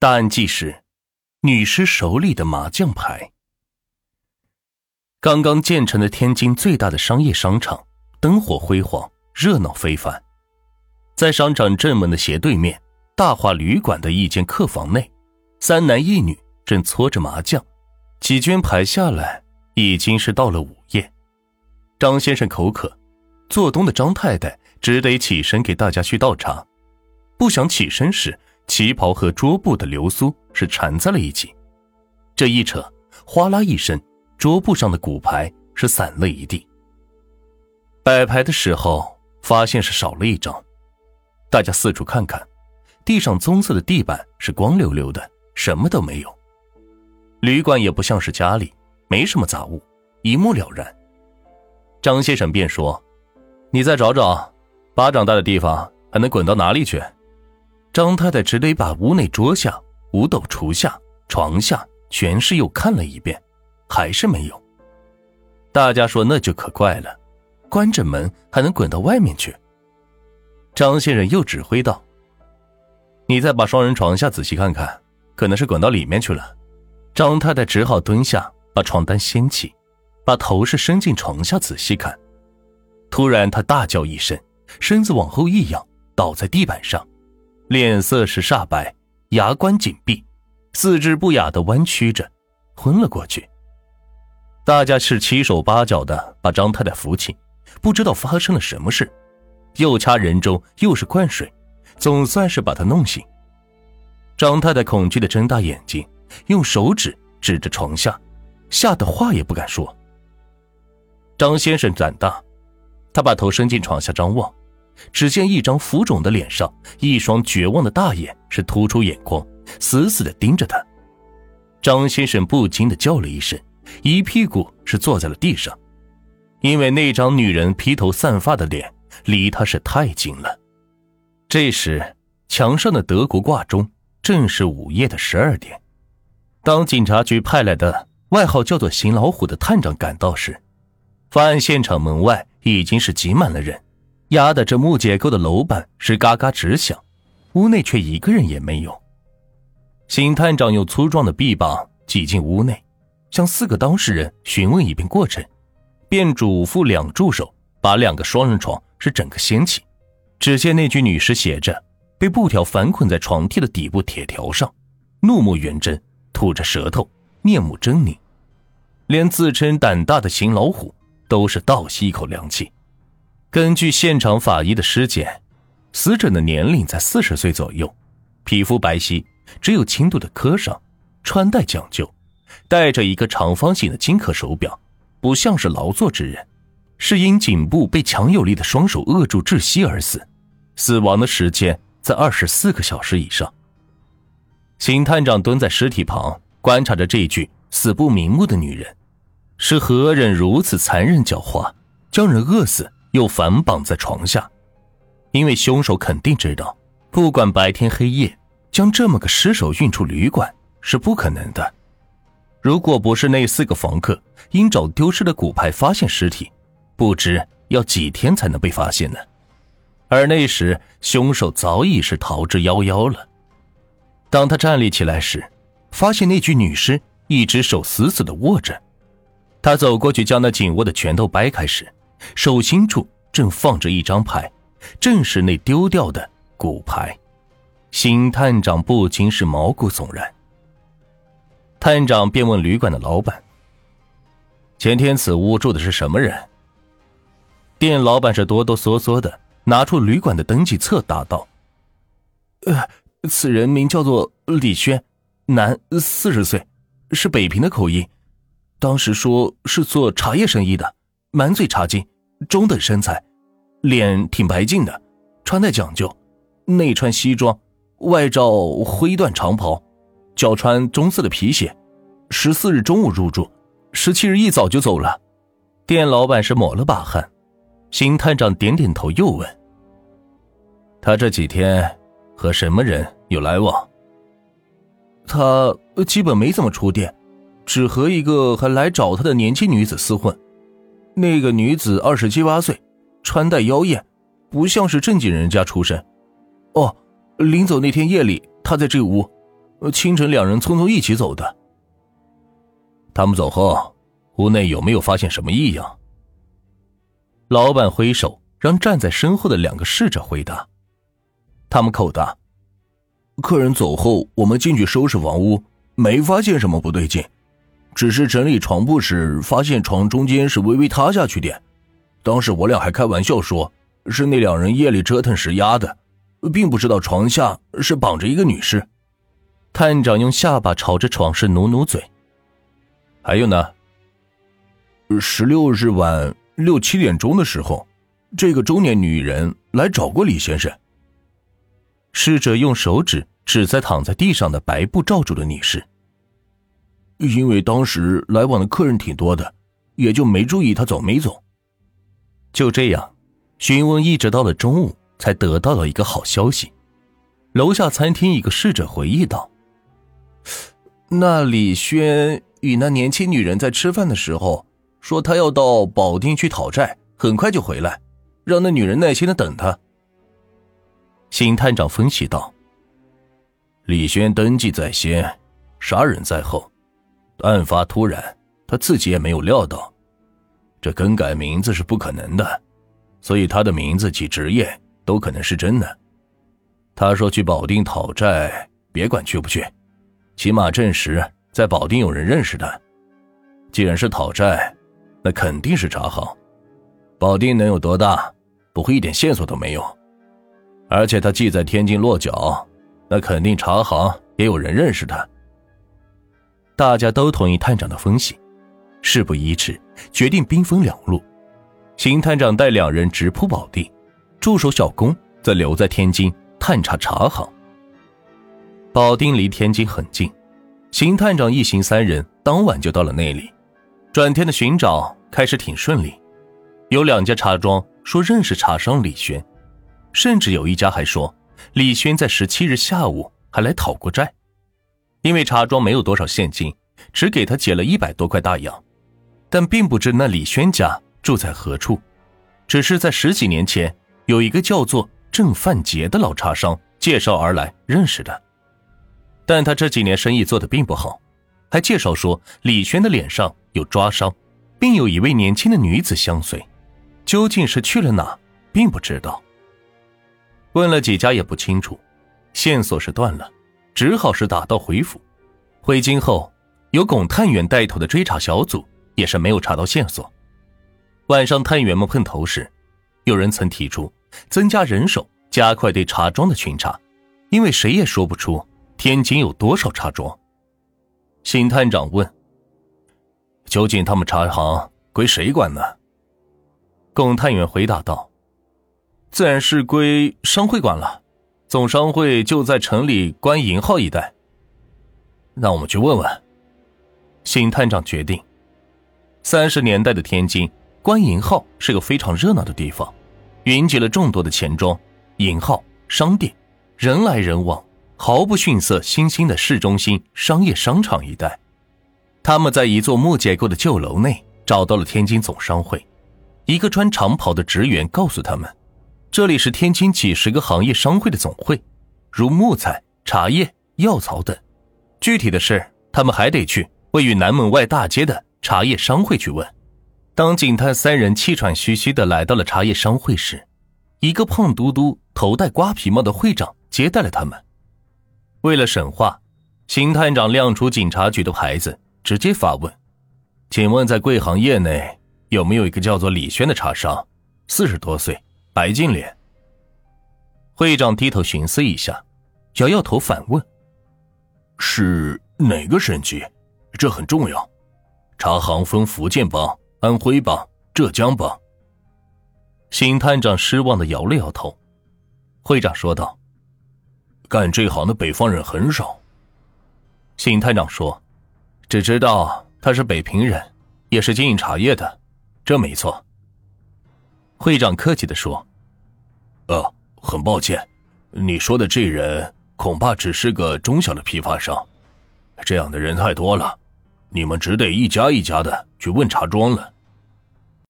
大案纪实：女尸手里的麻将牌。刚刚建成的天津最大的商业商场，灯火辉煌，热闹非凡。在商场正门的斜对面，大华旅馆的一间客房内，三男一女正搓着麻将。几圈牌下来，已经是到了午夜。张先生口渴，做东的张太太只得起身给大家去倒茶。不想起身时。旗袍和桌布的流苏是缠在了一起，这一扯，哗啦一声，桌布上的骨牌是散了一地。摆牌的时候发现是少了一张，大家四处看看，地上棕色的地板是光溜溜的，什么都没有。旅馆也不像是家里，没什么杂物，一目了然。张先生便说：“你再找找，巴掌大的地方还能滚到哪里去？”张太太只得把屋内桌下、五斗橱下、床下全是又看了一遍，还是没有。大家说那就可怪了，关着门还能滚到外面去。张先生又指挥道：“你再把双人床下仔细看看，可能是滚到里面去了。”张太太只好蹲下，把床单掀起，把头是伸进床下仔细看。突然，她大叫一声，身子往后一仰，倒在地板上。脸色是煞白，牙关紧闭，四肢不雅的弯曲着，昏了过去。大家是七手八脚的把张太太扶起，不知道发生了什么事，又掐人中，又是灌水，总算是把她弄醒。张太太恐惧的睁大眼睛，用手指指着床下，吓得话也不敢说。张先生胆大，他把头伸进床下张望。只见一张浮肿的脸上，一双绝望的大眼是突出眼眶，死死的盯着他。张先生不禁的叫了一声，一屁股是坐在了地上，因为那张女人披头散发的脸离他是太近了。这时，墙上的德国挂钟正是午夜的十二点。当警察局派来的外号叫做“邢老虎”的探长赶到时，发案现场门外已经是挤满了人。压得这木结构的楼板是嘎嘎直响，屋内却一个人也没有。邢探长用粗壮的臂膀挤进屋内，向四个当事人询问一遍过程，便嘱咐两助手把两个双人床是整个掀起。只见那具女尸写着，被布条反捆在床屉的底部铁条上，怒目圆睁，吐着舌头，面目狰狞，连自称胆大的邢老虎都是倒吸一口凉气。根据现场法医的尸检，死者的年龄在四十岁左右，皮肤白皙，只有轻度的磕伤，穿戴讲究，戴着一个长方形的金壳手表，不像是劳作之人，是因颈部被强有力的双手扼住窒息而死，死亡的时间在二十四个小时以上。邢探长蹲在尸体旁，观察着这具死不瞑目的女人，是何人如此残忍狡猾，将人饿死？又反绑在床下，因为凶手肯定知道，不管白天黑夜，将这么个尸首运出旅馆是不可能的。如果不是那四个房客因找丢失的骨牌发现尸体，不知要几天才能被发现呢。而那时凶手早已是逃之夭夭了。当他站立起来时，发现那具女尸一只手死死的握着。他走过去将那紧握的拳头掰开时。手心处正放着一张牌，正是那丢掉的骨牌。邢探长不禁是毛骨悚然。探长便问旅馆的老板：“前天此屋住的是什么人？”店老板是哆哆嗦嗦的拿出旅馆的登记册，答道：“呃，此人名叫做李轩，男，四十岁，是北平的口音。当时说是做茶叶生意的。”满嘴茶金，中等身材，脸挺白净的，穿戴讲究，内穿西装，外罩灰缎长袍，脚穿棕色的皮鞋。十四日中午入住，十七日一早就走了。店老板是抹了把汗，邢探长点点头，又问：“他这几天和什么人有来往？”他基本没怎么出店，只和一个还来找他的年轻女子厮混。那个女子二十七八岁，穿戴妖艳，不像是正经人家出身。哦，临走那天夜里，她在这屋，清晨两人匆匆一起走的。他们走后，屋内有没有发现什么异样？老板挥手让站在身后的两个侍者回答。他们口答：“客人走后，我们进去收拾房屋，没发现什么不对劲，只是整理床铺时发现床中间是微微塌下去点。当时我俩还开玩笑说，是那两人夜里折腾时压的，并不知道床下是绑着一个女尸。”探长用下巴朝着床室努努嘴。还有呢？十六日晚。六七点钟的时候，这个中年女人来找过李先生。侍者用手指指在躺在地上的白布罩住的女士。因为当时来往的客人挺多的，也就没注意他走没走。就这样，询问一直到了中午，才得到了一个好消息。楼下餐厅一个侍者回忆道：“那李轩与那年轻女人在吃饭的时候。”说他要到保定去讨债，很快就回来，让那女人耐心的等他。邢探长分析道：“李轩登记在先，杀人在后，案发突然，他自己也没有料到，这更改名字是不可能的，所以他的名字及职业都可能是真的。他说去保定讨债，别管去不去，起码证实在保定有人认识他。既然是讨债。”那肯定是茶行，保定能有多大？不会一点线索都没有。而且他既在天津落脚，那肯定茶行也有人认识他。大家都同意探长的分析，事不宜迟，决定兵分两路。邢探长带两人直扑保定，助手小龚则留在天津探查茶行。保定离天津很近，邢探长一行三人当晚就到了那里。转天的寻找。开始挺顺利，有两家茶庄说认识茶商李轩，甚至有一家还说李轩在十七日下午还来讨过债，因为茶庄没有多少现金，只给他解了一百多块大洋，但并不知那李轩家住在何处，只是在十几年前有一个叫做郑范杰的老茶商介绍而来认识的，但他这几年生意做得并不好，还介绍说李轩的脸上有抓伤。并有一位年轻的女子相随，究竟是去了哪，并不知道。问了几家也不清楚，线索是断了，只好是打道回府。回京后，由龚探员带头的追查小组也是没有查到线索。晚上探员们碰头时，有人曾提出增加人手，加快对茶庄的巡查，因为谁也说不出天津有多少茶庄。邢探长问。究竟他们茶行归谁管呢？龚探员回答道：“自然是归商会管了，总商会就在城里关银号一带。让我们去问问。”邢探长决定。三十年代的天津，关银号是个非常热闹的地方，云集了众多的钱庄、银号、商店，人来人往，毫不逊色新兴的市中心商业商场一带。他们在一座木结构的旧楼内找到了天津总商会，一个穿长袍的职员告诉他们，这里是天津几十个行业商会的总会，如木材、茶叶、药草等。具体的事，他们还得去位于南门外大街的茶叶商会去问。当警探三人气喘吁吁的来到了茶叶商会时，一个胖嘟嘟、头戴瓜皮帽的会长接待了他们。为了审话，邢探长亮出警察局的牌子。直接发问，请问在贵行业内有没有一个叫做李轩的茶商？四十多岁，白净脸。会长低头寻思一下，摇摇头反问：“是哪个省级？这很重要。茶行分福建帮、安徽帮、浙江帮。”邢探长失望的摇了摇头。会长说道：“干这行的北方人很少。”邢探长说。只知道他是北平人，也是经营茶叶的，这没错。会长客气的说：“呃，很抱歉，你说的这人恐怕只是个中小的批发商，这样的人太多了，你们只得一家一家的去问茶庄了。”